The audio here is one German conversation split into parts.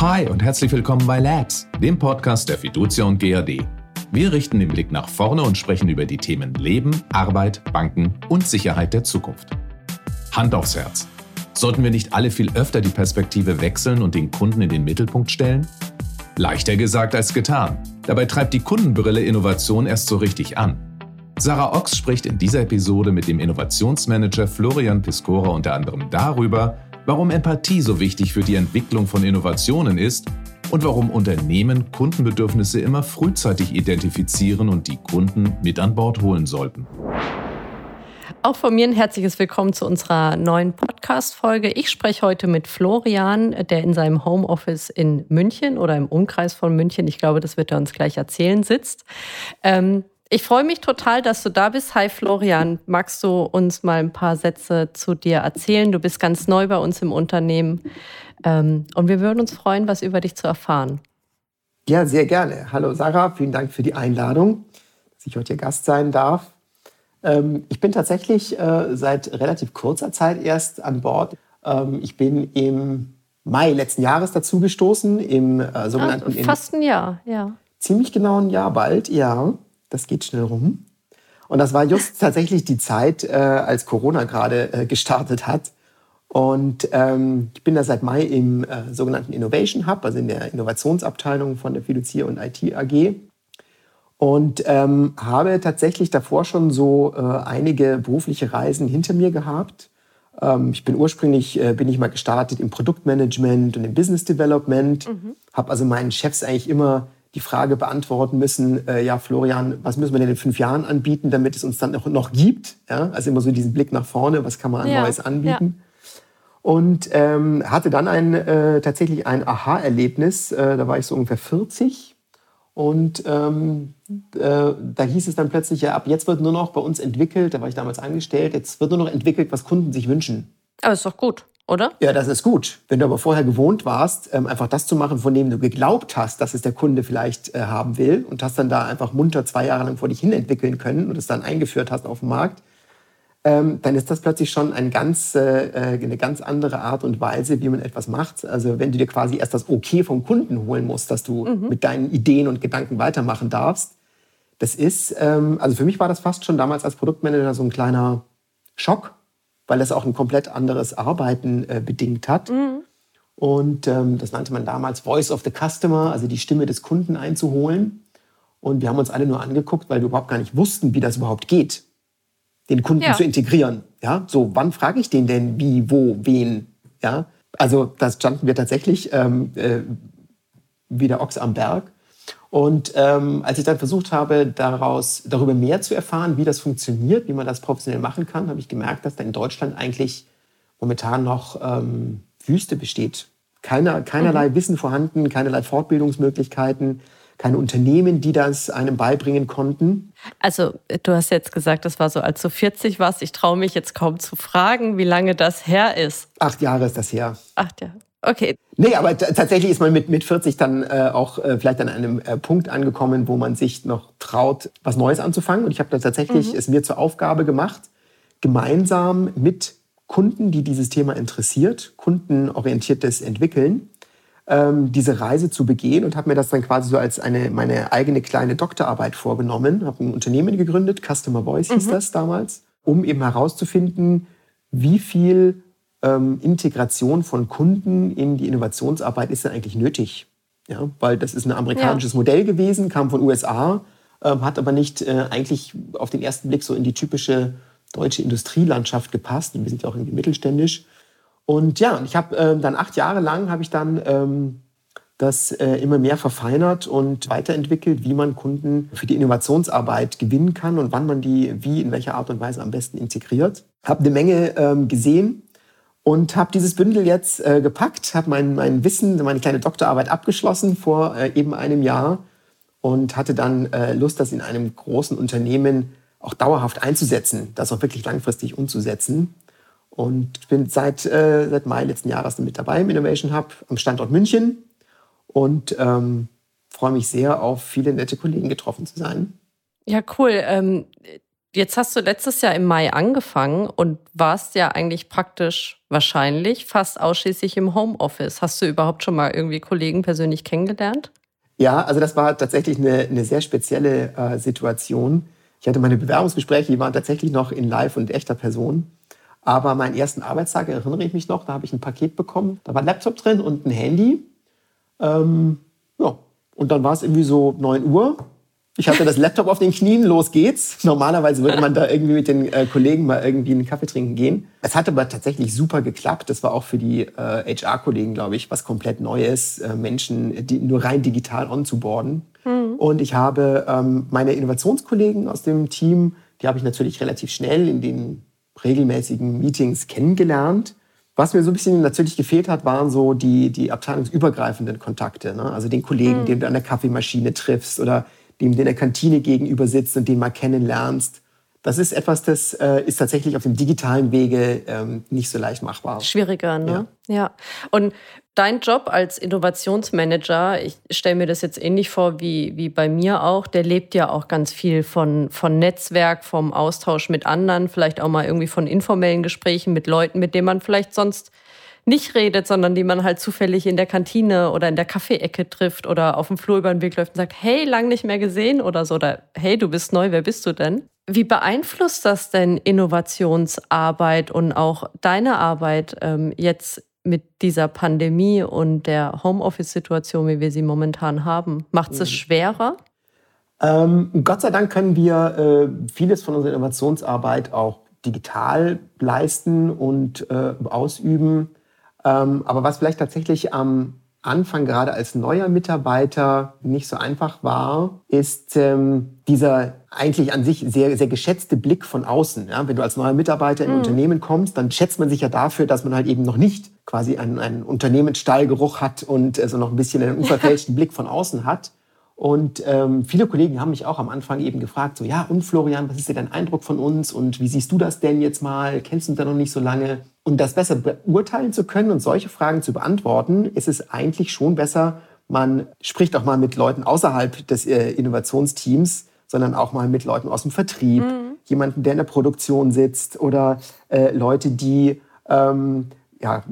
Hi und herzlich willkommen bei Labs, dem Podcast der Fiducia und GAD. Wir richten den Blick nach vorne und sprechen über die Themen Leben, Arbeit, Banken und Sicherheit der Zukunft. Hand aufs Herz. Sollten wir nicht alle viel öfter die Perspektive wechseln und den Kunden in den Mittelpunkt stellen? Leichter gesagt als getan. Dabei treibt die Kundenbrille Innovation erst so richtig an. Sarah Ochs spricht in dieser Episode mit dem Innovationsmanager Florian Piscora unter anderem darüber, warum Empathie so wichtig für die Entwicklung von Innovationen ist und warum Unternehmen Kundenbedürfnisse immer frühzeitig identifizieren und die Kunden mit an Bord holen sollten. Auch von mir ein herzliches Willkommen zu unserer neuen Podcast-Folge. Ich spreche heute mit Florian, der in seinem Homeoffice in München oder im Umkreis von München, ich glaube, das wird er uns gleich erzählen, sitzt. Ähm, ich freue mich total, dass du da bist. Hi Florian, magst du uns mal ein paar Sätze zu dir erzählen? Du bist ganz neu bei uns im Unternehmen ähm, und wir würden uns freuen, was über dich zu erfahren. Ja, sehr gerne. Hallo Sarah, vielen Dank für die Einladung, dass ich heute hier Gast sein darf. Ähm, ich bin tatsächlich äh, seit relativ kurzer Zeit erst an Bord. Ähm, ich bin im Mai letzten Jahres dazugestoßen, im äh, sogenannten... Ah, fast ein Jahr, ja. Ziemlich genau ein Jahr bald, ja. Das geht schnell rum. Und das war just tatsächlich die Zeit, äh, als Corona gerade äh, gestartet hat. Und ähm, ich bin da seit Mai im äh, sogenannten Innovation Hub, also in der Innovationsabteilung von der Fiducier und IT AG. Und ähm, habe tatsächlich davor schon so äh, einige berufliche Reisen hinter mir gehabt. Ähm, ich bin ursprünglich, äh, bin ich mal gestartet im Produktmanagement und im Business Development. Mhm. Habe also meinen Chefs eigentlich immer die Frage beantworten müssen, äh, ja, Florian, was müssen wir denn in fünf Jahren anbieten, damit es uns dann noch, noch gibt? Ja? Also immer so diesen Blick nach vorne, was kann man an ja, Neues anbieten? Ja. Und ähm, hatte dann ein, äh, tatsächlich ein Aha-Erlebnis, äh, da war ich so ungefähr 40. Und ähm, äh, da hieß es dann plötzlich, ja, ab jetzt wird nur noch bei uns entwickelt, da war ich damals angestellt, jetzt wird nur noch entwickelt, was Kunden sich wünschen. Aber ist doch gut oder? Ja, das ist gut. Wenn du aber vorher gewohnt warst, ähm, einfach das zu machen, von dem du geglaubt hast, dass es der Kunde vielleicht äh, haben will und hast dann da einfach munter zwei Jahre lang vor dich hin entwickeln können und es dann eingeführt hast auf dem Markt, ähm, dann ist das plötzlich schon ein ganz, äh, äh, eine ganz andere Art und Weise, wie man etwas macht. Also wenn du dir quasi erst das Okay vom Kunden holen musst, dass du mhm. mit deinen Ideen und Gedanken weitermachen darfst, das ist, ähm, also für mich war das fast schon damals als Produktmanager so ein kleiner Schock, weil das auch ein komplett anderes Arbeiten äh, bedingt hat. Mhm. Und ähm, das nannte man damals Voice of the Customer, also die Stimme des Kunden einzuholen. Und wir haben uns alle nur angeguckt, weil wir überhaupt gar nicht wussten, wie das überhaupt geht, den Kunden ja. zu integrieren. Ja, so wann frage ich den denn, wie, wo, wen? Ja, also da standen wir tatsächlich ähm, äh, wie der Ochs am Berg und ähm, als ich dann versucht habe, daraus, darüber mehr zu erfahren, wie das funktioniert, wie man das professionell machen kann, habe ich gemerkt, dass da in Deutschland eigentlich momentan noch ähm, Wüste besteht. Keiner, keinerlei mhm. Wissen vorhanden, keinerlei Fortbildungsmöglichkeiten, keine Unternehmen, die das einem beibringen konnten. Also du hast jetzt gesagt, das war so, als du 40 warst. Ich traue mich jetzt kaum zu fragen, wie lange das her ist. Acht Jahre ist das her. Acht Jahre. Okay. Nee, aber tatsächlich ist man mit, mit 40 dann äh, auch äh, vielleicht an einem äh, Punkt angekommen, wo man sich noch traut, was Neues anzufangen. Und ich habe da tatsächlich mhm. es mir zur Aufgabe gemacht, gemeinsam mit Kunden, die dieses Thema interessiert, kundenorientiertes Entwickeln, ähm, diese Reise zu begehen und habe mir das dann quasi so als eine, meine eigene kleine Doktorarbeit vorgenommen. Habe ein Unternehmen gegründet, Customer Voice hieß mhm. das damals, um eben herauszufinden, wie viel ähm, Integration von Kunden in die Innovationsarbeit ist denn eigentlich nötig? Ja, weil das ist ein amerikanisches ja. Modell gewesen, kam von USA, ähm, hat aber nicht äh, eigentlich auf den ersten Blick so in die typische deutsche Industrielandschaft gepasst. Und wir sind ja auch irgendwie mittelständisch. Und ja, ich habe äh, dann acht Jahre lang habe ich dann ähm, das äh, immer mehr verfeinert und weiterentwickelt, wie man Kunden für die Innovationsarbeit gewinnen kann und wann man die wie in welcher Art und Weise am besten integriert. Habe eine Menge ähm, gesehen, und habe dieses Bündel jetzt äh, gepackt, habe mein, mein Wissen, meine kleine Doktorarbeit abgeschlossen vor äh, eben einem Jahr und hatte dann äh, Lust, das in einem großen Unternehmen auch dauerhaft einzusetzen, das auch wirklich langfristig umzusetzen. Und bin seit, äh, seit Mai letzten Jahres mit dabei im Innovation Hub am Standort München und ähm, freue mich sehr, auf viele nette Kollegen getroffen zu sein. Ja, cool. Ähm Jetzt hast du letztes Jahr im Mai angefangen und warst ja eigentlich praktisch wahrscheinlich fast ausschließlich im Homeoffice. Hast du überhaupt schon mal irgendwie Kollegen persönlich kennengelernt? Ja, also das war tatsächlich eine, eine sehr spezielle äh, Situation. Ich hatte meine Bewerbungsgespräche, die waren tatsächlich noch in Live und echter Person. Aber meinen ersten Arbeitstag erinnere ich mich noch, da habe ich ein Paket bekommen. Da war ein Laptop drin und ein Handy. Ähm, ja, und dann war es irgendwie so 9 Uhr. Ich hatte das Laptop auf den Knien, los geht's. Normalerweise würde man da irgendwie mit den äh, Kollegen mal irgendwie einen Kaffee trinken gehen. Es hat aber tatsächlich super geklappt. Das war auch für die äh, HR-Kollegen, glaube ich, was komplett Neues, äh, Menschen die nur rein digital onzuboarden. Mhm. Und ich habe ähm, meine Innovationskollegen aus dem Team, die habe ich natürlich relativ schnell in den regelmäßigen Meetings kennengelernt. Was mir so ein bisschen natürlich gefehlt hat, waren so die, die abteilungsübergreifenden Kontakte. Ne? Also den Kollegen, mhm. den du an der Kaffeemaschine triffst oder dem du in der Kantine gegenüber sitzt und den mal kennenlernst. Das ist etwas, das äh, ist tatsächlich auf dem digitalen Wege ähm, nicht so leicht machbar. Schwieriger, ne? Ja. ja. Und dein Job als Innovationsmanager, ich stelle mir das jetzt ähnlich vor wie, wie bei mir auch, der lebt ja auch ganz viel von, von Netzwerk, vom Austausch mit anderen, vielleicht auch mal irgendwie von informellen Gesprächen mit Leuten, mit denen man vielleicht sonst nicht redet, sondern die man halt zufällig in der Kantine oder in der Kaffeeecke trifft oder auf dem Flur über den Weg läuft und sagt, hey, lang nicht mehr gesehen oder so, oder hey, du bist neu, wer bist du denn? Wie beeinflusst das denn Innovationsarbeit und auch deine Arbeit ähm, jetzt mit dieser Pandemie und der Homeoffice-Situation, wie wir sie momentan haben? Macht es mhm. schwerer? Ähm, Gott sei Dank können wir äh, vieles von unserer Innovationsarbeit auch digital leisten und äh, ausüben. Ähm, aber was vielleicht tatsächlich am Anfang gerade als neuer Mitarbeiter nicht so einfach war, ist ähm, dieser eigentlich an sich sehr, sehr geschätzte Blick von außen. Ja? Wenn du als neuer Mitarbeiter in ein mhm. Unternehmen kommst, dann schätzt man sich ja dafür, dass man halt eben noch nicht quasi einen, einen Unternehmensstallgeruch hat und also noch ein bisschen einen unverfälschten Blick von außen hat. Und ähm, viele Kollegen haben mich auch am Anfang eben gefragt, so ja, und Florian, was ist denn dein Eindruck von uns und wie siehst du das denn jetzt mal? Kennst du uns da noch nicht so lange? Und das besser beurteilen zu können und solche Fragen zu beantworten, ist es eigentlich schon besser, man spricht auch mal mit Leuten außerhalb des äh, Innovationsteams, sondern auch mal mit Leuten aus dem Vertrieb, mhm. jemanden, der in der Produktion sitzt oder äh, Leute, die ähm, ja,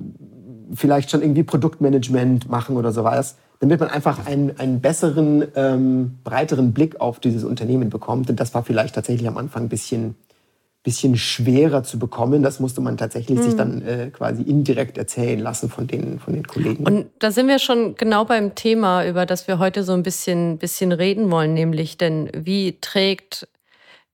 vielleicht schon irgendwie Produktmanagement machen oder sowas damit man einfach einen, einen besseren, ähm, breiteren Blick auf dieses Unternehmen bekommt. Und das war vielleicht tatsächlich am Anfang ein bisschen, bisschen schwerer zu bekommen. Das musste man tatsächlich mhm. sich dann äh, quasi indirekt erzählen lassen von den, von den Kollegen. Und da sind wir schon genau beim Thema, über das wir heute so ein bisschen, bisschen reden wollen, nämlich denn wie trägt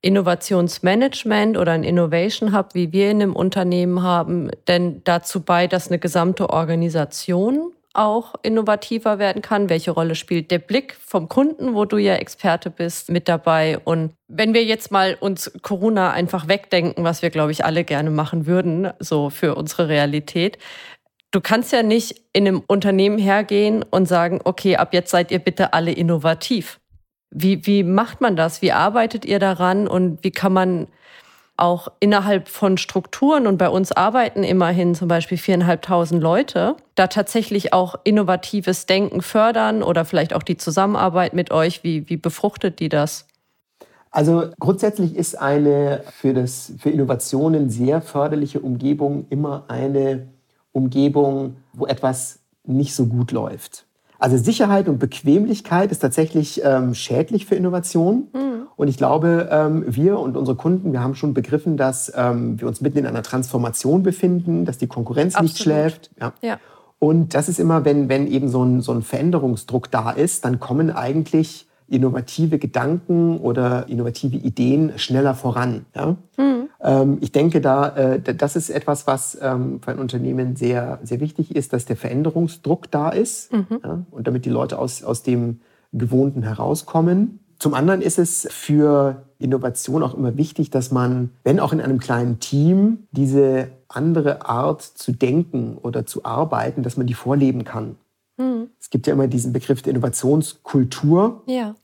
Innovationsmanagement oder ein Innovation Hub, wie wir in einem Unternehmen haben, denn dazu bei, dass eine gesamte Organisation auch innovativer werden kann? Welche Rolle spielt der Blick vom Kunden, wo du ja Experte bist, mit dabei? Und wenn wir jetzt mal uns Corona einfach wegdenken, was wir, glaube ich, alle gerne machen würden, so für unsere Realität. Du kannst ja nicht in einem Unternehmen hergehen und sagen, okay, ab jetzt seid ihr bitte alle innovativ. Wie, wie macht man das? Wie arbeitet ihr daran und wie kann man auch innerhalb von Strukturen und bei uns arbeiten immerhin zum Beispiel viereinhalbtausend Leute, da tatsächlich auch innovatives Denken fördern oder vielleicht auch die Zusammenarbeit mit euch, wie, wie befruchtet die das? Also grundsätzlich ist eine für, das, für Innovationen sehr förderliche Umgebung immer eine Umgebung, wo etwas nicht so gut läuft. Also Sicherheit und Bequemlichkeit ist tatsächlich ähm, schädlich für Innovation. Mhm. Und ich glaube, ähm, wir und unsere Kunden, wir haben schon begriffen, dass ähm, wir uns mitten in einer Transformation befinden, dass die Konkurrenz Absolut. nicht schläft. Ja. ja. Und das ist immer, wenn, wenn eben so ein, so ein Veränderungsdruck da ist, dann kommen eigentlich innovative Gedanken oder innovative Ideen schneller voran. Ja? Mhm. Ähm, ich denke, da, äh, das ist etwas, was ähm, für ein Unternehmen sehr, sehr wichtig ist, dass der Veränderungsdruck da ist mhm. ja? und damit die Leute aus, aus dem Gewohnten herauskommen. Zum anderen ist es für Innovation auch immer wichtig, dass man, wenn auch in einem kleinen Team, diese andere Art zu denken oder zu arbeiten, dass man die vorleben kann. Mhm. Es gibt ja immer diesen Begriff der Innovationskultur. Ja.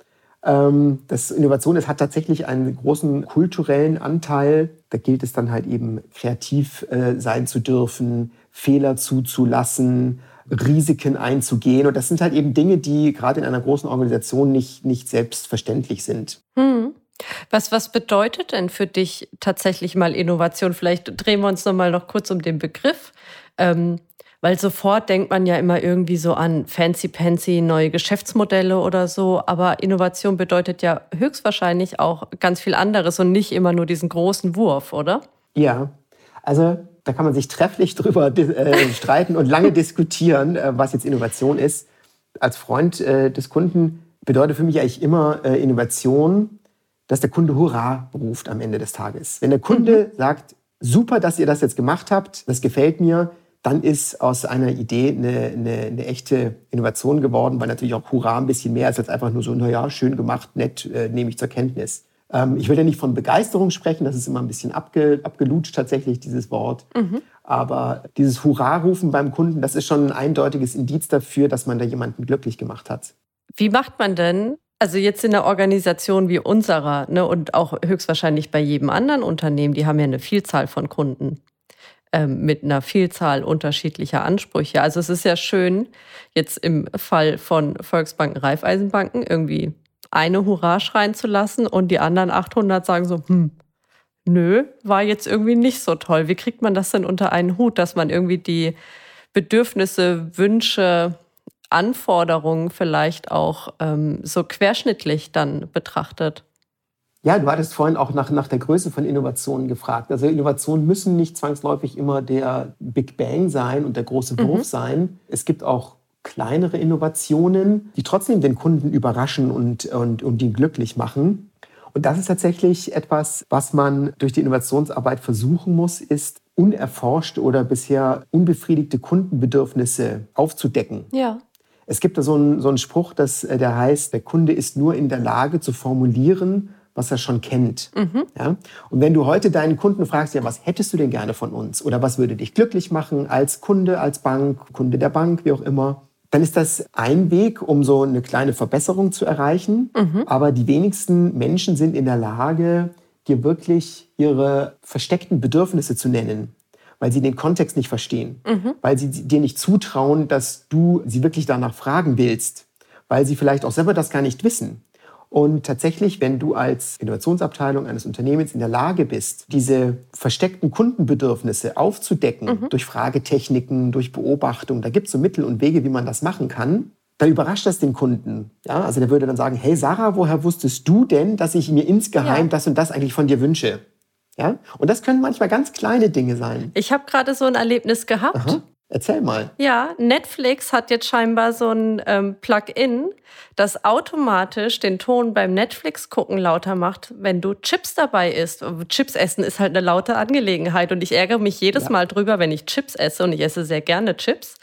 Ähm, das Innovation es hat tatsächlich einen großen kulturellen Anteil. Da gilt es dann halt eben kreativ äh, sein zu dürfen, Fehler zuzulassen, Risiken einzugehen. Und das sind halt eben Dinge, die gerade in einer großen Organisation nicht, nicht selbstverständlich sind. Hm. Was, was bedeutet denn für dich tatsächlich mal Innovation? Vielleicht drehen wir uns noch mal noch kurz um den Begriff. Ähm, weil sofort denkt man ja immer irgendwie so an fancy pancy neue Geschäftsmodelle oder so. Aber Innovation bedeutet ja höchstwahrscheinlich auch ganz viel anderes und nicht immer nur diesen großen Wurf, oder? Ja, also da kann man sich trefflich drüber äh, streiten und lange diskutieren, äh, was jetzt Innovation ist. Als Freund äh, des Kunden bedeutet für mich eigentlich immer äh, Innovation, dass der Kunde Hurra ruft am Ende des Tages. Wenn der Kunde mhm. sagt, super, dass ihr das jetzt gemacht habt, das gefällt mir, dann ist aus einer Idee eine, eine, eine, echte Innovation geworden, weil natürlich auch Hurra ein bisschen mehr ist als einfach nur so, naja, schön gemacht, nett, äh, nehme ich zur Kenntnis. Ähm, ich will ja nicht von Begeisterung sprechen, das ist immer ein bisschen abge, abgelutscht tatsächlich, dieses Wort. Mhm. Aber dieses Hurra-Rufen beim Kunden, das ist schon ein eindeutiges Indiz dafür, dass man da jemanden glücklich gemacht hat. Wie macht man denn, also jetzt in einer Organisation wie unserer ne, und auch höchstwahrscheinlich bei jedem anderen Unternehmen, die haben ja eine Vielzahl von Kunden mit einer Vielzahl unterschiedlicher Ansprüche. Also es ist ja schön, jetzt im Fall von Volksbanken, Raiffeisenbanken irgendwie eine Hurra schreien zu lassen und die anderen 800 sagen so, hm, nö, war jetzt irgendwie nicht so toll. Wie kriegt man das denn unter einen Hut, dass man irgendwie die Bedürfnisse, Wünsche, Anforderungen vielleicht auch ähm, so querschnittlich dann betrachtet? Ja, du hattest vorhin auch nach, nach der Größe von Innovationen gefragt. Also Innovationen müssen nicht zwangsläufig immer der Big Bang sein und der große Wurf mhm. sein. Es gibt auch kleinere Innovationen, die trotzdem den Kunden überraschen und, und, und ihn glücklich machen. Und das ist tatsächlich etwas, was man durch die Innovationsarbeit versuchen muss, ist unerforschte oder bisher unbefriedigte Kundenbedürfnisse aufzudecken. Ja. Es gibt da so einen, so einen Spruch, dass, äh, der heißt, der Kunde ist nur in der Lage zu formulieren, was er schon kennt. Mhm. Ja? Und wenn du heute deinen Kunden fragst, ja, was hättest du denn gerne von uns? Oder was würde dich glücklich machen als Kunde, als Bank, Kunde der Bank, wie auch immer, dann ist das ein Weg, um so eine kleine Verbesserung zu erreichen. Mhm. Aber die wenigsten Menschen sind in der Lage, dir wirklich ihre versteckten Bedürfnisse zu nennen, weil sie den Kontext nicht verstehen, mhm. weil sie dir nicht zutrauen, dass du sie wirklich danach fragen willst, weil sie vielleicht auch selber das gar nicht wissen. Und tatsächlich, wenn du als Innovationsabteilung eines Unternehmens in der Lage bist, diese versteckten Kundenbedürfnisse aufzudecken mhm. durch Fragetechniken, durch Beobachtung, da gibt es so Mittel und Wege, wie man das machen kann, dann überrascht das den Kunden. Ja, also der würde dann sagen, hey Sarah, woher wusstest du denn, dass ich mir insgeheim ja. das und das eigentlich von dir wünsche? Ja? Und das können manchmal ganz kleine Dinge sein. Ich habe gerade so ein Erlebnis gehabt. Aha. Erzähl mal. Ja, Netflix hat jetzt scheinbar so ein ähm, Plugin, das automatisch den Ton beim Netflix gucken lauter macht, wenn du Chips dabei isst. Chips essen ist halt eine laute Angelegenheit und ich ärgere mich jedes ja. Mal drüber, wenn ich Chips esse und ich esse sehr gerne Chips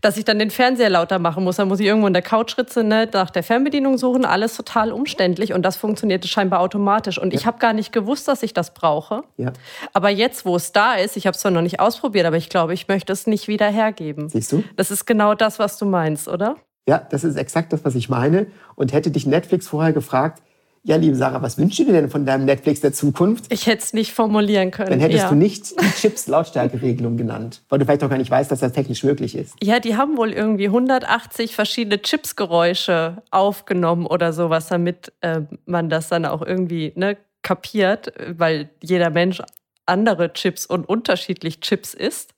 dass ich dann den Fernseher lauter machen muss. Dann muss ich irgendwo in der Couchritze ne, nach der Fernbedienung suchen. Alles total umständlich und das funktionierte scheinbar automatisch. Und ja. ich habe gar nicht gewusst, dass ich das brauche. Ja. Aber jetzt, wo es da ist, ich habe es zwar noch nicht ausprobiert, aber ich glaube, ich möchte es nicht wieder hergeben. Siehst du? Das ist genau das, was du meinst, oder? Ja, das ist exakt das, was ich meine. Und hätte dich Netflix vorher gefragt, ja, liebe Sarah, was wünschst du dir denn von deinem Netflix der Zukunft? Ich hätte es nicht formulieren können. Dann hättest ja. du nicht die Chips-Lautstärkeregelung genannt, weil du vielleicht auch gar nicht weißt, dass das technisch möglich ist. Ja, die haben wohl irgendwie 180 verschiedene Chips-Geräusche aufgenommen oder sowas, damit äh, man das dann auch irgendwie ne, kapiert, weil jeder Mensch andere Chips und unterschiedlich Chips isst.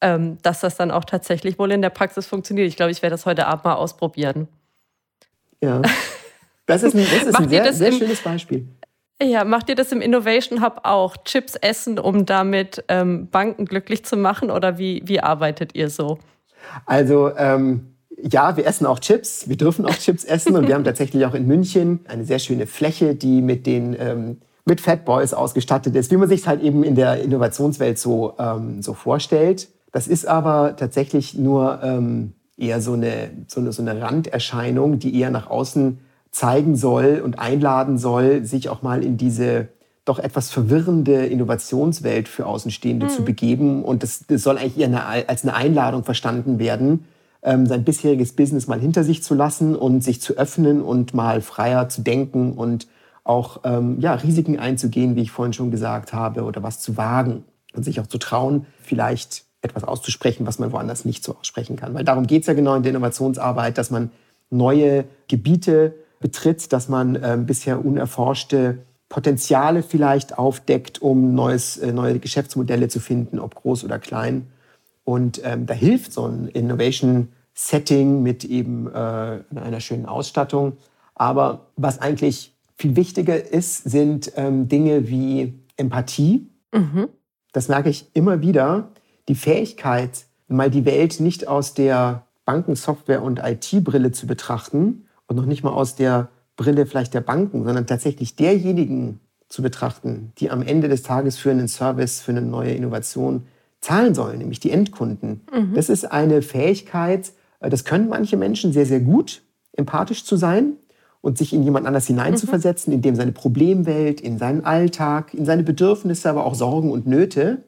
Ähm, dass das dann auch tatsächlich wohl in der Praxis funktioniert. Ich glaube, ich werde das heute Abend mal ausprobieren. Ja. Das ist ein, das ist ein sehr, sehr schönes Beispiel. Ja, macht ihr das im Innovation Hub auch? Chips essen, um damit ähm, Banken glücklich zu machen? Oder wie, wie arbeitet ihr so? Also, ähm, ja, wir essen auch Chips. Wir dürfen auch Chips essen. Und wir haben tatsächlich auch in München eine sehr schöne Fläche, die mit den ähm, mit Fat Boys ausgestattet ist, wie man sich es halt eben in der Innovationswelt so, ähm, so vorstellt. Das ist aber tatsächlich nur ähm, eher so eine, so, eine, so eine Randerscheinung, die eher nach außen zeigen soll und einladen soll, sich auch mal in diese doch etwas verwirrende Innovationswelt für Außenstehende mhm. zu begeben. Und das, das soll eigentlich eher eine, als eine Einladung verstanden werden, ähm, sein bisheriges Business mal hinter sich zu lassen und sich zu öffnen und mal freier zu denken und auch ähm, ja, Risiken einzugehen, wie ich vorhin schon gesagt habe, oder was zu wagen und sich auch zu trauen, vielleicht etwas auszusprechen, was man woanders nicht so aussprechen kann. Weil darum geht es ja genau in der Innovationsarbeit, dass man neue Gebiete betritt, dass man äh, bisher unerforschte Potenziale vielleicht aufdeckt, um neues, äh, neue Geschäftsmodelle zu finden, ob groß oder klein. Und ähm, da hilft so ein Innovation-Setting mit eben äh, einer schönen Ausstattung. Aber was eigentlich viel wichtiger ist, sind ähm, Dinge wie Empathie. Mhm. Das merke ich immer wieder. Die Fähigkeit, mal die Welt nicht aus der Bankensoftware- und IT-Brille zu betrachten und noch nicht mal aus der Brille vielleicht der Banken, sondern tatsächlich derjenigen zu betrachten, die am Ende des Tages für einen Service, für eine neue Innovation zahlen sollen, nämlich die Endkunden. Mhm. Das ist eine Fähigkeit, äh, das können manche Menschen sehr, sehr gut, empathisch zu sein und sich in jemand anders hineinzuversetzen, mhm. in dem seine Problemwelt, in seinen Alltag, in seine Bedürfnisse, aber auch Sorgen und Nöte.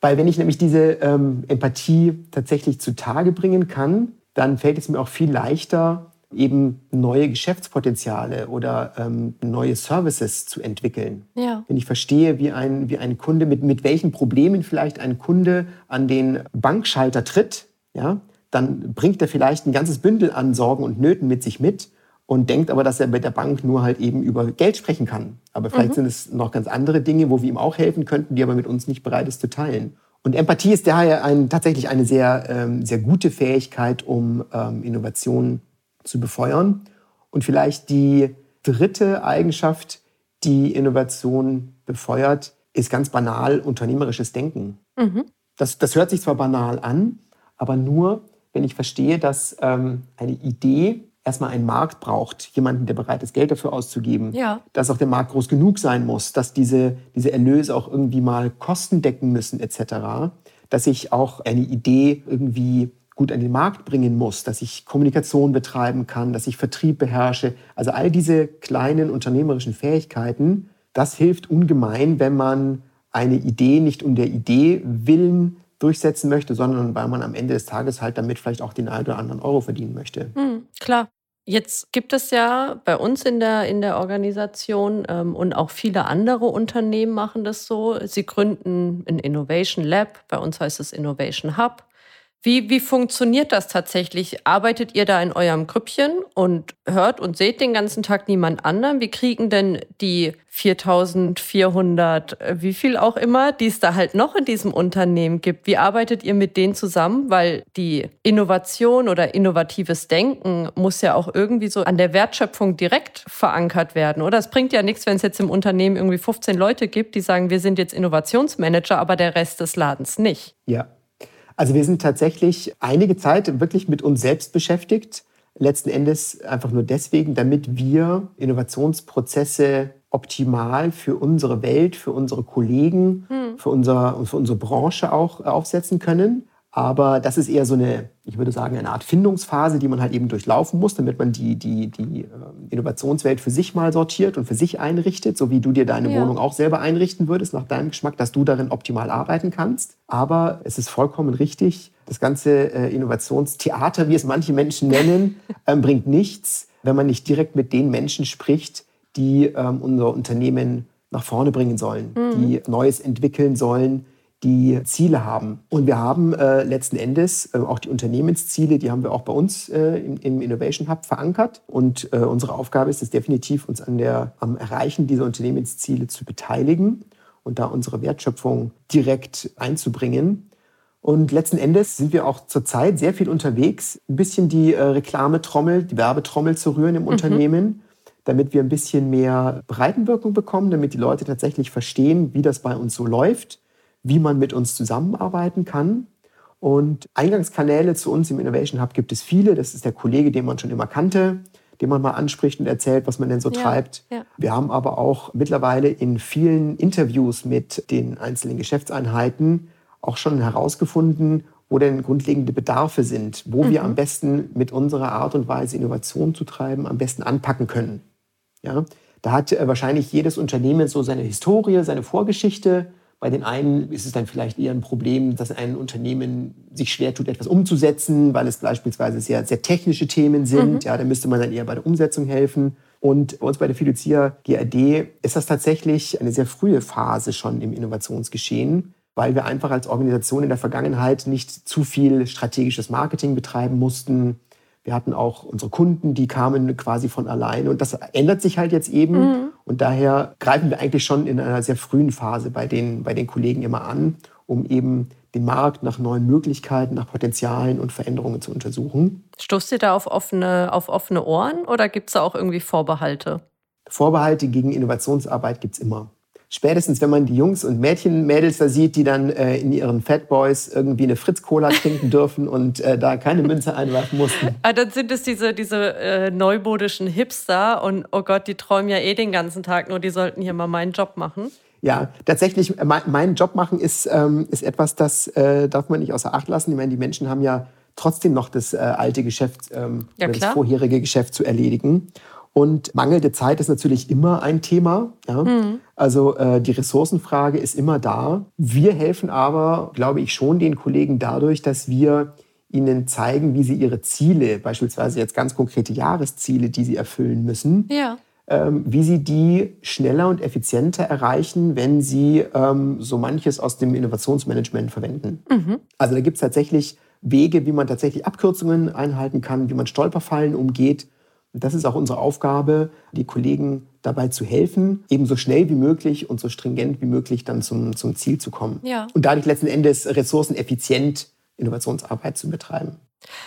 Weil wenn ich nämlich diese ähm, Empathie tatsächlich zutage bringen kann, dann fällt es mir auch viel leichter, eben neue Geschäftspotenziale oder ähm, neue Services zu entwickeln. Ja. Wenn ich verstehe, wie ein, wie ein Kunde, mit, mit welchen Problemen vielleicht ein Kunde an den Bankschalter tritt, ja, dann bringt er vielleicht ein ganzes Bündel an Sorgen und Nöten mit sich mit und denkt aber, dass er mit der Bank nur halt eben über Geld sprechen kann. Aber vielleicht mhm. sind es noch ganz andere Dinge, wo wir ihm auch helfen könnten, die aber mit uns nicht bereit ist zu teilen. Und Empathie ist daher ein, tatsächlich eine sehr, ähm, sehr gute Fähigkeit, um ähm, Innovationen zu befeuern. Und vielleicht die dritte Eigenschaft, die Innovation befeuert, ist ganz banal unternehmerisches Denken. Mhm. Das, das hört sich zwar banal an, aber nur, wenn ich verstehe, dass ähm, eine Idee erstmal einen Markt braucht, jemanden, der bereit ist, Geld dafür auszugeben, ja. dass auch der Markt groß genug sein muss, dass diese, diese Erlöse auch irgendwie mal Kosten decken müssen etc., dass ich auch eine Idee irgendwie gut an den Markt bringen muss, dass ich Kommunikation betreiben kann, dass ich Vertrieb beherrsche. Also all diese kleinen unternehmerischen Fähigkeiten, das hilft ungemein, wenn man eine Idee nicht um der Idee willen durchsetzen möchte, sondern weil man am Ende des Tages halt damit vielleicht auch den einen oder anderen Euro verdienen möchte. Mhm, klar. Jetzt gibt es ja bei uns in der, in der Organisation ähm, und auch viele andere Unternehmen machen das so. Sie gründen ein Innovation Lab, bei uns heißt es Innovation Hub. Wie, wie funktioniert das tatsächlich? Arbeitet ihr da in eurem Grüppchen und hört und seht den ganzen Tag niemand anderen? Wie kriegen denn die 4400, äh, wie viel auch immer, die es da halt noch in diesem Unternehmen gibt, wie arbeitet ihr mit denen zusammen? Weil die Innovation oder innovatives Denken muss ja auch irgendwie so an der Wertschöpfung direkt verankert werden, oder? Es bringt ja nichts, wenn es jetzt im Unternehmen irgendwie 15 Leute gibt, die sagen, wir sind jetzt Innovationsmanager, aber der Rest des Ladens nicht. Ja, also wir sind tatsächlich einige Zeit wirklich mit uns selbst beschäftigt. Letzten Endes einfach nur deswegen, damit wir Innovationsprozesse optimal für unsere Welt, für unsere Kollegen, hm. für, unser, für unsere Branche auch aufsetzen können. Aber das ist eher so eine, ich würde sagen, eine Art Findungsphase, die man halt eben durchlaufen muss, damit man die, die, die ähm, Innovationswelt für sich mal sortiert und für sich einrichtet, so wie du dir deine ja. Wohnung auch selber einrichten würdest, nach deinem Geschmack, dass du darin optimal arbeiten kannst. Aber es ist vollkommen richtig, das ganze äh, Innovationstheater, wie es manche Menschen nennen, ähm, bringt nichts, wenn man nicht direkt mit den Menschen spricht, die ähm, unser Unternehmen nach vorne bringen sollen, mhm. die Neues entwickeln sollen, die Ziele haben. Und wir haben äh, letzten Endes äh, auch die Unternehmensziele, die haben wir auch bei uns äh, im, im, Innovation Hub verankert. Und äh, unsere Aufgabe ist es definitiv, uns an der, am Erreichen dieser Unternehmensziele zu beteiligen und da unsere Wertschöpfung direkt einzubringen. Und letzten Endes sind wir auch zurzeit sehr viel unterwegs, ein bisschen die äh, Reklametrommel, die Werbetrommel zu rühren im mhm. Unternehmen damit wir ein bisschen mehr Breitenwirkung bekommen, damit die Leute tatsächlich verstehen, wie das bei uns so läuft wie man mit uns zusammenarbeiten kann. Und Eingangskanäle zu uns im Innovation Hub gibt es viele. Das ist der Kollege, den man schon immer kannte, den man mal anspricht und erzählt, was man denn so ja, treibt. Ja. Wir haben aber auch mittlerweile in vielen Interviews mit den einzelnen Geschäftseinheiten auch schon herausgefunden, wo denn grundlegende Bedarfe sind, wo mhm. wir am besten mit unserer Art und Weise Innovation zu treiben, am besten anpacken können. Ja? Da hat äh, wahrscheinlich jedes Unternehmen so seine Historie, seine Vorgeschichte bei den einen ist es dann vielleicht eher ein Problem, dass ein Unternehmen sich schwer tut, etwas umzusetzen, weil es beispielsweise sehr, sehr technische Themen sind. Mhm. Ja, da müsste man dann eher bei der Umsetzung helfen. Und bei uns bei der Fiducia GAD ist das tatsächlich eine sehr frühe Phase schon im Innovationsgeschehen, weil wir einfach als Organisation in der Vergangenheit nicht zu viel strategisches Marketing betreiben mussten. Wir hatten auch unsere Kunden, die kamen quasi von alleine. Und das ändert sich halt jetzt eben. Mhm. Und daher greifen wir eigentlich schon in einer sehr frühen Phase bei den, bei den Kollegen immer an, um eben den Markt nach neuen Möglichkeiten, nach Potenzialen und Veränderungen zu untersuchen. Stoßt ihr da auf offene, auf offene Ohren oder gibt es da auch irgendwie Vorbehalte? Vorbehalte gegen Innovationsarbeit gibt es immer spätestens wenn man die Jungs und Mädchen, Mädels da sieht, die dann äh, in ihren Fat Boys irgendwie eine Fritz-Cola trinken dürfen und äh, da keine Münze einwerfen mussten. Ah, dann sind es diese, diese äh, neumodischen Hipster und oh Gott, die träumen ja eh den ganzen Tag, nur die sollten hier mal meinen Job machen. Ja, tatsächlich, äh, mein, mein Job machen ist, ähm, ist etwas, das äh, darf man nicht außer Acht lassen. Ich meine, die Menschen haben ja trotzdem noch das äh, alte Geschäft, ähm, ja, das vorherige Geschäft zu erledigen. Und mangelnde Zeit ist natürlich immer ein Thema. Ja? Mhm. Also äh, die Ressourcenfrage ist immer da. Wir helfen aber, glaube ich, schon den Kollegen dadurch, dass wir ihnen zeigen, wie sie ihre Ziele, beispielsweise jetzt ganz konkrete Jahresziele, die sie erfüllen müssen, ja. ähm, wie sie die schneller und effizienter erreichen, wenn sie ähm, so manches aus dem Innovationsmanagement verwenden. Mhm. Also da gibt es tatsächlich Wege, wie man tatsächlich Abkürzungen einhalten kann, wie man Stolperfallen umgeht das ist auch unsere Aufgabe, die Kollegen dabei zu helfen, eben so schnell wie möglich und so stringent wie möglich dann zum, zum Ziel zu kommen. Ja. Und dadurch letzten Endes ressourceneffizient Innovationsarbeit zu betreiben.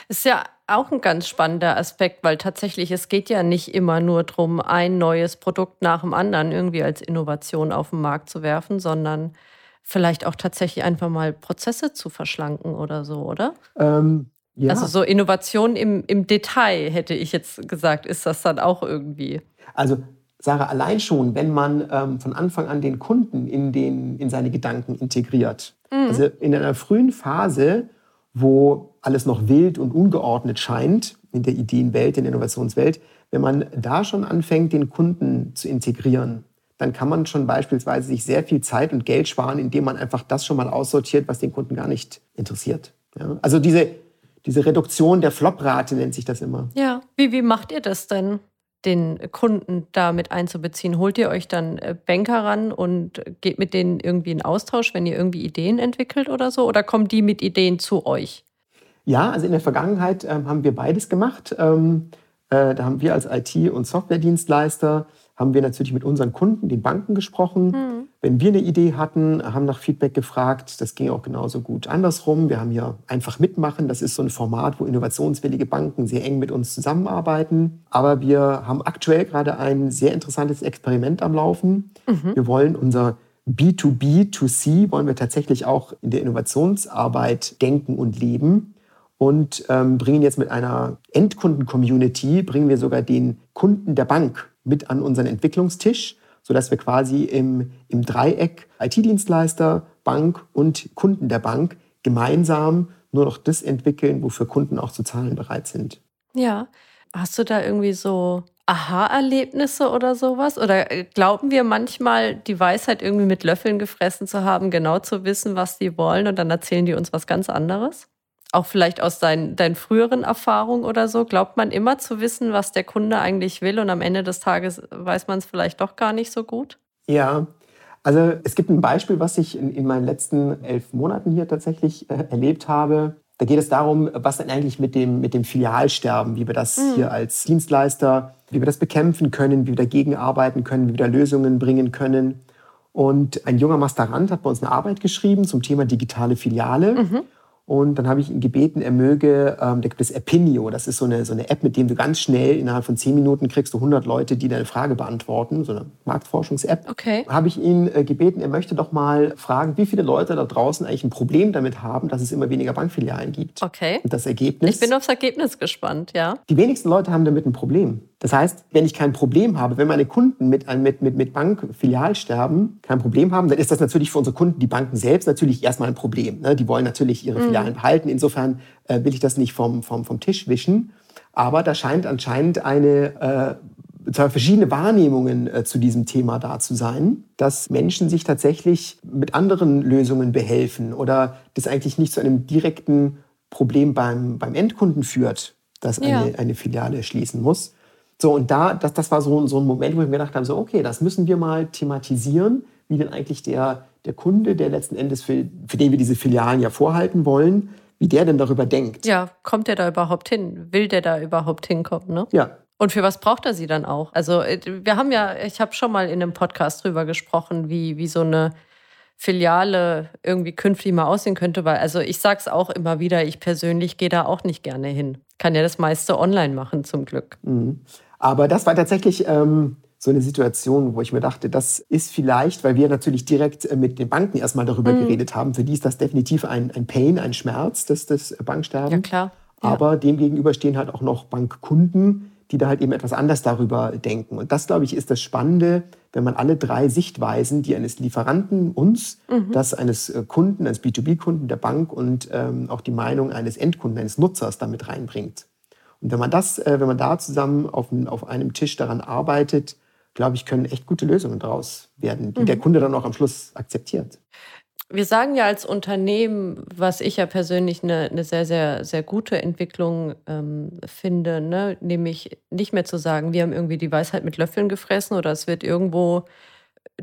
Ist ja auch ein ganz spannender Aspekt, weil tatsächlich es geht ja nicht immer nur darum, ein neues Produkt nach dem anderen irgendwie als Innovation auf den Markt zu werfen, sondern vielleicht auch tatsächlich einfach mal Prozesse zu verschlanken oder so, oder? Ähm, ja. Also so Innovation im, im Detail, hätte ich jetzt gesagt, ist das dann auch irgendwie. Also Sarah, allein schon, wenn man ähm, von Anfang an den Kunden in, den, in seine Gedanken integriert. Mhm. Also in einer frühen Phase, wo alles noch wild und ungeordnet scheint, in der Ideenwelt, in der Innovationswelt, wenn man da schon anfängt, den Kunden zu integrieren, dann kann man schon beispielsweise sich sehr viel Zeit und Geld sparen, indem man einfach das schon mal aussortiert, was den Kunden gar nicht interessiert. Ja? Also diese diese Reduktion der Flop-Rate nennt sich das immer. Ja, wie, wie macht ihr das denn? den Kunden damit einzubeziehen? Holt ihr euch dann äh, Banker ran und geht mit denen irgendwie in Austausch, wenn ihr irgendwie Ideen entwickelt oder so? Oder kommen die mit Ideen zu euch? Ja, also in der Vergangenheit ähm, haben wir beides gemacht. Ähm, äh, da haben wir als IT- und Softwaredienstleister haben wir natürlich mit unseren Kunden, den Banken, gesprochen. Mhm. Wenn wir eine Idee hatten, haben nach Feedback gefragt. Das ging auch genauso gut andersrum. Wir haben hier einfach mitmachen. Das ist so ein Format, wo innovationswillige Banken sehr eng mit uns zusammenarbeiten. Aber wir haben aktuell gerade ein sehr interessantes Experiment am Laufen. Mhm. Wir wollen unser B2B, 2C wollen wir tatsächlich auch in der Innovationsarbeit denken und leben und ähm, bringen jetzt mit einer Endkunden-Community, bringen wir sogar den Kunden der Bank mit an unseren Entwicklungstisch, sodass wir quasi im, im Dreieck IT-Dienstleister, Bank und Kunden der Bank gemeinsam nur noch das entwickeln, wofür Kunden auch zu zahlen bereit sind. Ja. Hast du da irgendwie so Aha-Erlebnisse oder sowas? Oder äh, glauben wir manchmal, die Weisheit irgendwie mit Löffeln gefressen zu haben, genau zu wissen, was die wollen und dann erzählen die uns was ganz anderes? Auch vielleicht aus dein, deinen früheren Erfahrungen oder so, glaubt man immer zu wissen, was der Kunde eigentlich will und am Ende des Tages weiß man es vielleicht doch gar nicht so gut? Ja, also es gibt ein Beispiel, was ich in, in meinen letzten elf Monaten hier tatsächlich äh, erlebt habe. Da geht es darum, was denn eigentlich mit dem, mit dem Filialsterben, wie wir das mhm. hier als Dienstleister, wie wir das bekämpfen können, wie wir dagegen arbeiten können, wie wir da Lösungen bringen können. Und ein junger Masterand hat bei uns eine Arbeit geschrieben zum Thema digitale Filiale. Mhm. Und dann habe ich ihn gebeten, er möge, ähm, da gibt es Appinio, das ist so eine, so eine App, mit dem du ganz schnell innerhalb von zehn Minuten kriegst du 100 Leute, die deine Frage beantworten, so eine Marktforschungs-App. Okay. Habe ich ihn äh, gebeten, er möchte doch mal fragen, wie viele Leute da draußen eigentlich ein Problem damit haben, dass es immer weniger Bankfilialen gibt. Okay. Und das Ergebnis? Ich bin aufs Ergebnis gespannt, ja. Die wenigsten Leute haben damit ein Problem. Das heißt, wenn ich kein Problem habe, wenn meine Kunden mit, mit, mit, mit Bankfilialsterben kein Problem haben, dann ist das natürlich für unsere Kunden, die Banken selbst, natürlich erstmal ein Problem. Ne? Die wollen natürlich ihre mhm. Filialen behalten. Insofern äh, will ich das nicht vom, vom, vom Tisch wischen. Aber da scheint anscheinend eine äh, zwei verschiedene Wahrnehmungen äh, zu diesem Thema da zu sein, dass Menschen sich tatsächlich mit anderen Lösungen behelfen oder das eigentlich nicht zu einem direkten Problem beim, beim Endkunden führt, dass eine, ja. eine Filiale schließen muss, so, und da, das, das war so, so ein Moment, wo ich mir gedacht habe, so, okay, das müssen wir mal thematisieren, wie denn eigentlich der, der Kunde, der letzten Endes, für, für den wir diese Filialen ja vorhalten wollen, wie der denn darüber denkt. Ja, kommt der da überhaupt hin? Will der da überhaupt hinkommen? Ne? Ja. Und für was braucht er sie dann auch? Also äh, wir haben ja, ich habe schon mal in einem Podcast drüber gesprochen, wie, wie so eine Filiale irgendwie künftig mal aussehen könnte, weil also ich sage es auch immer wieder, ich persönlich gehe da auch nicht gerne hin. Kann ja das meiste online machen zum Glück. Mhm. Aber das war tatsächlich ähm, so eine Situation, wo ich mir dachte, das ist vielleicht, weil wir natürlich direkt äh, mit den Banken erstmal darüber mhm. geredet haben, für die ist das definitiv ein, ein Pain, ein Schmerz, das, das Banksterben. Ja, klar. Ja. Aber dem gegenüber stehen halt auch noch Bankkunden, die da halt eben etwas anders darüber denken. Und das, glaube ich, ist das Spannende, wenn man alle drei Sichtweisen, die eines Lieferanten, uns, mhm. das eines äh, Kunden, eines B2B-Kunden der Bank und ähm, auch die Meinung eines Endkunden, eines Nutzers damit reinbringt. Und wenn man das, äh, wenn man da zusammen auf, auf einem Tisch daran arbeitet, glaube ich, können echt gute Lösungen daraus werden, die mhm. der Kunde dann auch am Schluss akzeptiert. Wir sagen ja als Unternehmen, was ich ja persönlich eine, eine sehr, sehr, sehr gute Entwicklung ähm, finde, ne? nämlich nicht mehr zu sagen, wir haben irgendwie die Weisheit mit Löffeln gefressen oder es wird irgendwo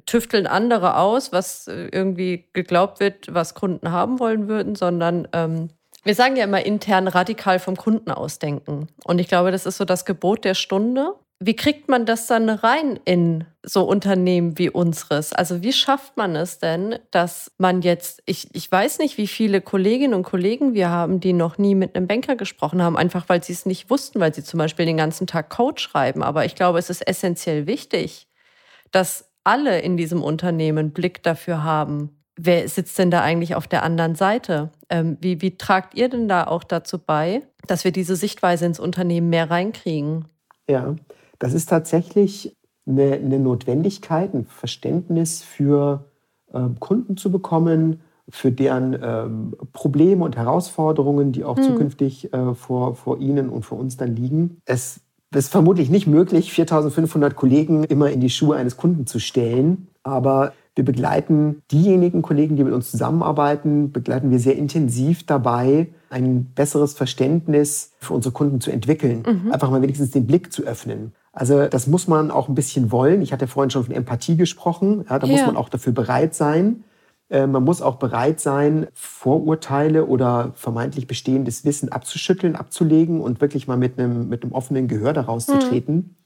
tüfteln andere aus, was äh, irgendwie geglaubt wird, was Kunden haben wollen würden, sondern ähm, wir sagen ja immer intern radikal vom Kunden ausdenken. Und ich glaube, das ist so das Gebot der Stunde. Wie kriegt man das dann rein in so Unternehmen wie unseres? Also wie schafft man es denn, dass man jetzt, ich, ich weiß nicht, wie viele Kolleginnen und Kollegen wir haben, die noch nie mit einem Banker gesprochen haben, einfach weil sie es nicht wussten, weil sie zum Beispiel den ganzen Tag Code schreiben. Aber ich glaube, es ist essentiell wichtig, dass alle in diesem Unternehmen Blick dafür haben, wer sitzt denn da eigentlich auf der anderen Seite? Ähm, wie, wie tragt ihr denn da auch dazu bei, dass wir diese Sichtweise ins Unternehmen mehr reinkriegen? Ja, das ist tatsächlich eine, eine Notwendigkeit, ein Verständnis für äh, Kunden zu bekommen, für deren ähm, Probleme und Herausforderungen, die auch hm. zukünftig äh, vor, vor Ihnen und vor uns dann liegen. Es ist vermutlich nicht möglich, 4500 Kollegen immer in die Schuhe eines Kunden zu stellen, aber wir begleiten diejenigen Kollegen, die mit uns zusammenarbeiten, begleiten wir sehr intensiv dabei, ein besseres Verständnis für unsere Kunden zu entwickeln. Mhm. Einfach mal wenigstens den Blick zu öffnen. Also das muss man auch ein bisschen wollen. Ich hatte vorhin schon von Empathie gesprochen. Ja, da ja. muss man auch dafür bereit sein. Äh, man muss auch bereit sein, Vorurteile oder vermeintlich bestehendes Wissen abzuschütteln, abzulegen und wirklich mal mit einem, mit einem offenen Gehör daraus mhm. zu treten.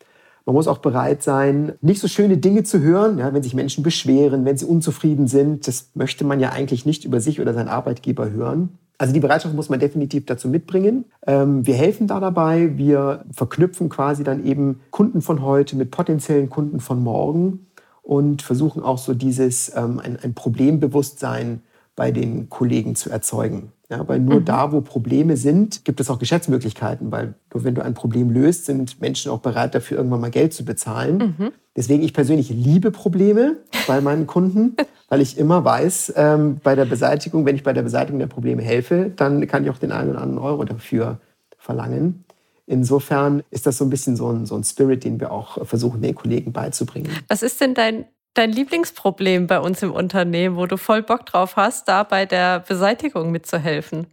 Man muss auch bereit sein, nicht so schöne Dinge zu hören, ja, wenn sich Menschen beschweren, wenn sie unzufrieden sind. Das möchte man ja eigentlich nicht über sich oder seinen Arbeitgeber hören. Also die Bereitschaft muss man definitiv dazu mitbringen. Ähm, wir helfen da dabei. Wir verknüpfen quasi dann eben Kunden von heute mit potenziellen Kunden von morgen und versuchen auch so dieses ähm, ein, ein Problembewusstsein bei den Kollegen zu erzeugen. Ja, weil nur mhm. da, wo Probleme sind, gibt es auch Geschäftsmöglichkeiten, weil nur wenn du ein Problem löst, sind Menschen auch bereit dafür, irgendwann mal Geld zu bezahlen. Mhm. Deswegen, ich persönlich liebe Probleme bei meinen Kunden, weil ich immer weiß, ähm, bei der Beseitigung, wenn ich bei der Beseitigung der Probleme helfe, dann kann ich auch den einen oder anderen Euro dafür verlangen. Insofern ist das so ein bisschen so ein, so ein Spirit, den wir auch versuchen, den Kollegen beizubringen. Was ist denn dein dein Lieblingsproblem bei uns im Unternehmen, wo du voll Bock drauf hast, da bei der Beseitigung mitzuhelfen?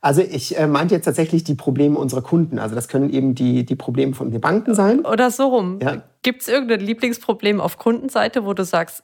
Also ich äh, meinte jetzt tatsächlich die Probleme unserer Kunden. Also das können eben die, die Probleme von den Banken sein. Oder so rum. Ja. Gibt es irgendein Lieblingsproblem auf Kundenseite, wo du sagst,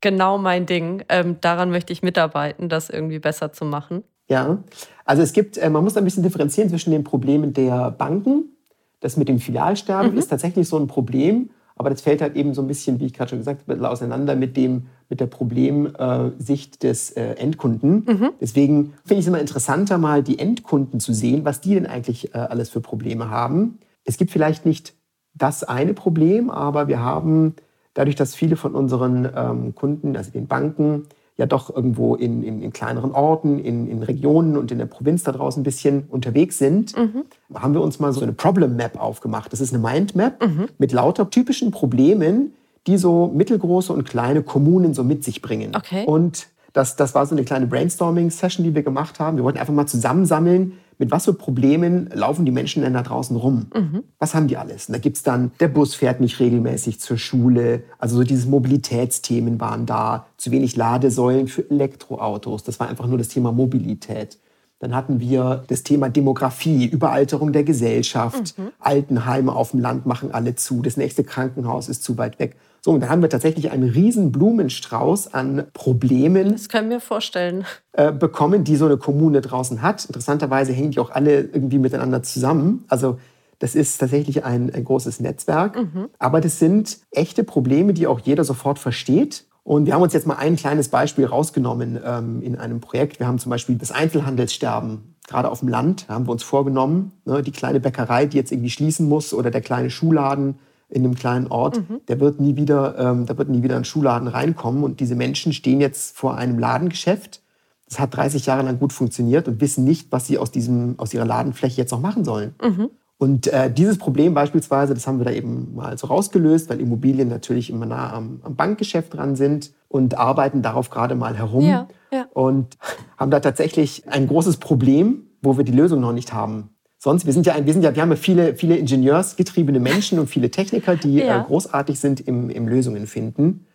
genau mein Ding, ähm, daran möchte ich mitarbeiten, das irgendwie besser zu machen? Ja, also es gibt, äh, man muss ein bisschen differenzieren zwischen den Problemen der Banken. Das mit dem Filialsterben mhm. ist tatsächlich so ein Problem. Aber das fällt halt eben so ein bisschen, wie ich gerade schon gesagt habe, auseinander mit, dem, mit der Problemsicht des äh, Endkunden. Mhm. Deswegen finde ich es immer interessanter, mal die Endkunden zu sehen, was die denn eigentlich äh, alles für Probleme haben. Es gibt vielleicht nicht das eine Problem, aber wir haben dadurch, dass viele von unseren ähm, Kunden, also den Banken, ja doch irgendwo in, in, in kleineren Orten, in, in, Regionen und in der Provinz da draußen ein bisschen unterwegs sind, mhm. haben wir uns mal so eine Problem Map aufgemacht. Das ist eine Mindmap mhm. mit lauter typischen Problemen, die so mittelgroße und kleine Kommunen so mit sich bringen. Okay. Und das, das war so eine kleine Brainstorming-Session, die wir gemacht haben. Wir wollten einfach mal zusammensammeln, mit was für Problemen laufen die Menschen denn da draußen rum? Mhm. Was haben die alles? Und da gibt es dann, der Bus fährt nicht regelmäßig zur Schule. Also so diese Mobilitätsthemen waren da. Zu wenig Ladesäulen für Elektroautos. Das war einfach nur das Thema Mobilität. Dann hatten wir das Thema Demografie, Überalterung der Gesellschaft. Mhm. Altenheime auf dem Land machen alle zu. Das nächste Krankenhaus ist zu weit weg. So, und da haben wir tatsächlich einen riesen Blumenstrauß an Problemen. Das können wir vorstellen. Äh, bekommen, die so eine Kommune draußen hat. Interessanterweise hängen die auch alle irgendwie miteinander zusammen. Also das ist tatsächlich ein, ein großes Netzwerk. Mhm. Aber das sind echte Probleme, die auch jeder sofort versteht. Und wir haben uns jetzt mal ein kleines Beispiel rausgenommen ähm, in einem Projekt. Wir haben zum Beispiel das Einzelhandelssterben, gerade auf dem Land, haben wir uns vorgenommen. Ne, die kleine Bäckerei, die jetzt irgendwie schließen muss oder der kleine Schuhladen in einem kleinen Ort, mhm. der wird nie wieder, ähm, da wird nie wieder ein Schuhladen reinkommen. Und diese Menschen stehen jetzt vor einem Ladengeschäft. Das hat 30 Jahre lang gut funktioniert und wissen nicht, was sie aus, diesem, aus ihrer Ladenfläche jetzt noch machen sollen. Mhm. Und äh, dieses Problem beispielsweise, das haben wir da eben mal so rausgelöst, weil Immobilien natürlich immer nah am, am Bankgeschäft dran sind und arbeiten darauf gerade mal herum ja, ja. und haben da tatsächlich ein großes Problem, wo wir die Lösung noch nicht haben. Sonst, wir sind ja, wir sind ja, wir haben ja viele, viele ingenieursgetriebene Menschen und viele Techniker, die ja. äh, großartig sind im, im Lösungen finden.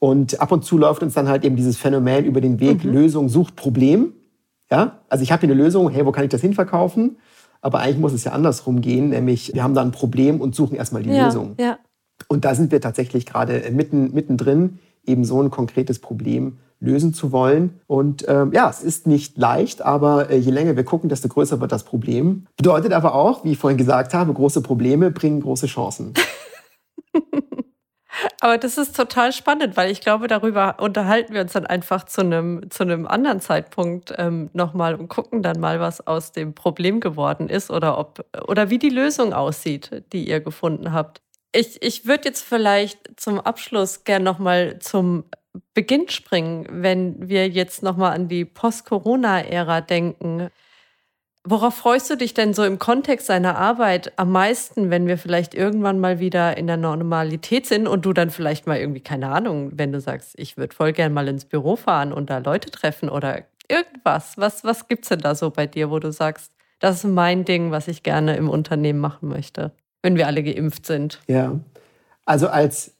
Und ab und zu läuft uns dann halt eben dieses Phänomen über den Weg, mhm. Lösung sucht Problem. Ja, also ich habe hier eine Lösung, hey, wo kann ich das hinverkaufen? Aber eigentlich muss es ja andersrum gehen, nämlich wir haben da ein Problem und suchen erstmal die ja, Lösung. Ja. Und da sind wir tatsächlich gerade mitten, mittendrin, eben so ein konkretes Problem lösen zu wollen. Und ähm, ja, es ist nicht leicht, aber äh, je länger wir gucken, desto größer wird das Problem. Bedeutet aber auch, wie ich vorhin gesagt habe, große Probleme bringen große Chancen. Aber das ist total spannend, weil ich glaube, darüber unterhalten wir uns dann einfach zu einem, zu einem anderen Zeitpunkt ähm, nochmal und gucken dann mal, was aus dem Problem geworden ist oder ob oder wie die Lösung aussieht, die ihr gefunden habt. Ich, ich würde jetzt vielleicht zum Abschluss gern nochmal zum Beginn springen, wenn wir jetzt nochmal an die Post-Corona-Ära denken. Worauf freust du dich denn so im Kontext deiner Arbeit am meisten, wenn wir vielleicht irgendwann mal wieder in der Normalität sind und du dann vielleicht mal irgendwie, keine Ahnung, wenn du sagst, ich würde voll gern mal ins Büro fahren und da Leute treffen oder irgendwas. Was, was es denn da so bei dir, wo du sagst, das ist mein Ding, was ich gerne im Unternehmen machen möchte, wenn wir alle geimpft sind? Ja, also als,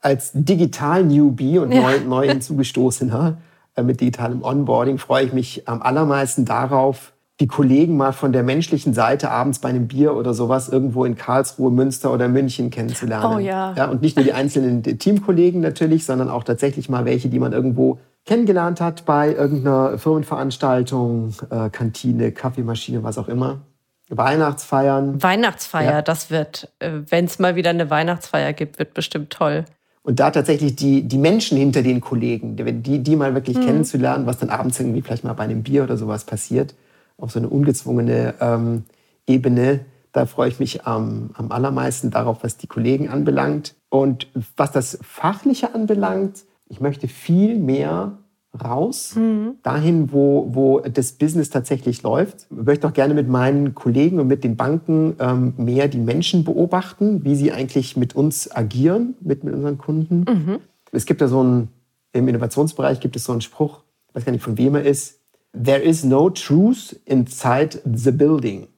als Digital-Newbie und ja. neu, neu hinzugestoßener äh, mit digitalem Onboarding freue ich mich am allermeisten darauf, die Kollegen mal von der menschlichen Seite abends bei einem Bier oder sowas irgendwo in Karlsruhe, Münster oder München kennenzulernen. Oh ja. ja und nicht nur die einzelnen Teamkollegen natürlich, sondern auch tatsächlich mal welche, die man irgendwo kennengelernt hat bei irgendeiner Firmenveranstaltung, äh, Kantine, Kaffeemaschine, was auch immer. Weihnachtsfeiern. Weihnachtsfeier, ja. das wird, äh, wenn es mal wieder eine Weihnachtsfeier gibt, wird bestimmt toll. Und da tatsächlich die, die Menschen hinter den Kollegen, die, die mal wirklich mhm. kennenzulernen, was dann abends irgendwie vielleicht mal bei einem Bier oder sowas passiert auf so eine ungezwungene ähm, Ebene. Da freue ich mich am, am allermeisten darauf, was die Kollegen anbelangt. Und was das Fachliche anbelangt, ich möchte viel mehr raus, mhm. dahin, wo, wo das Business tatsächlich läuft. Ich möchte auch gerne mit meinen Kollegen und mit den Banken ähm, mehr die Menschen beobachten, wie sie eigentlich mit uns agieren, mit, mit unseren Kunden. Mhm. Es gibt da so ein, im Innovationsbereich gibt es so einen Spruch, ich weiß gar nicht von wem er ist, there is no truth inside the building.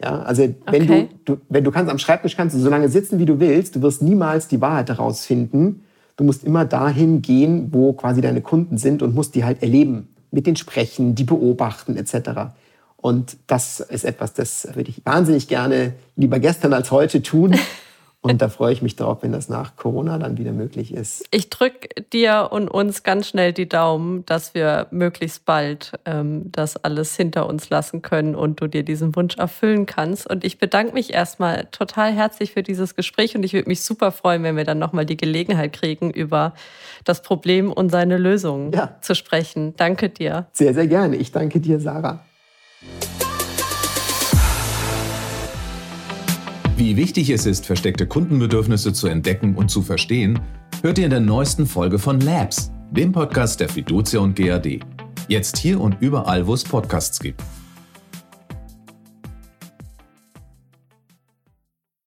Ja, also wenn, okay. du, du, wenn du kannst am Schreibtisch kannst du so lange sitzen, wie du willst, du wirst niemals die Wahrheit herausfinden. Du musst immer dahin gehen, wo quasi deine Kunden sind und musst die halt erleben, mit denen sprechen, die beobachten etc. Und das ist etwas, das würde ich wahnsinnig gerne lieber gestern als heute tun. Und da freue ich mich drauf, wenn das nach Corona dann wieder möglich ist. Ich drücke dir und uns ganz schnell die Daumen, dass wir möglichst bald ähm, das alles hinter uns lassen können und du dir diesen Wunsch erfüllen kannst. Und ich bedanke mich erstmal total herzlich für dieses Gespräch und ich würde mich super freuen, wenn wir dann nochmal die Gelegenheit kriegen, über das Problem und seine Lösung ja. zu sprechen. Danke dir. Sehr, sehr gerne. Ich danke dir, Sarah. Wie wichtig es ist, versteckte Kundenbedürfnisse zu entdecken und zu verstehen, hört ihr in der neuesten Folge von Labs, dem Podcast der Fiducia und GAD. Jetzt hier und überall, wo es Podcasts gibt.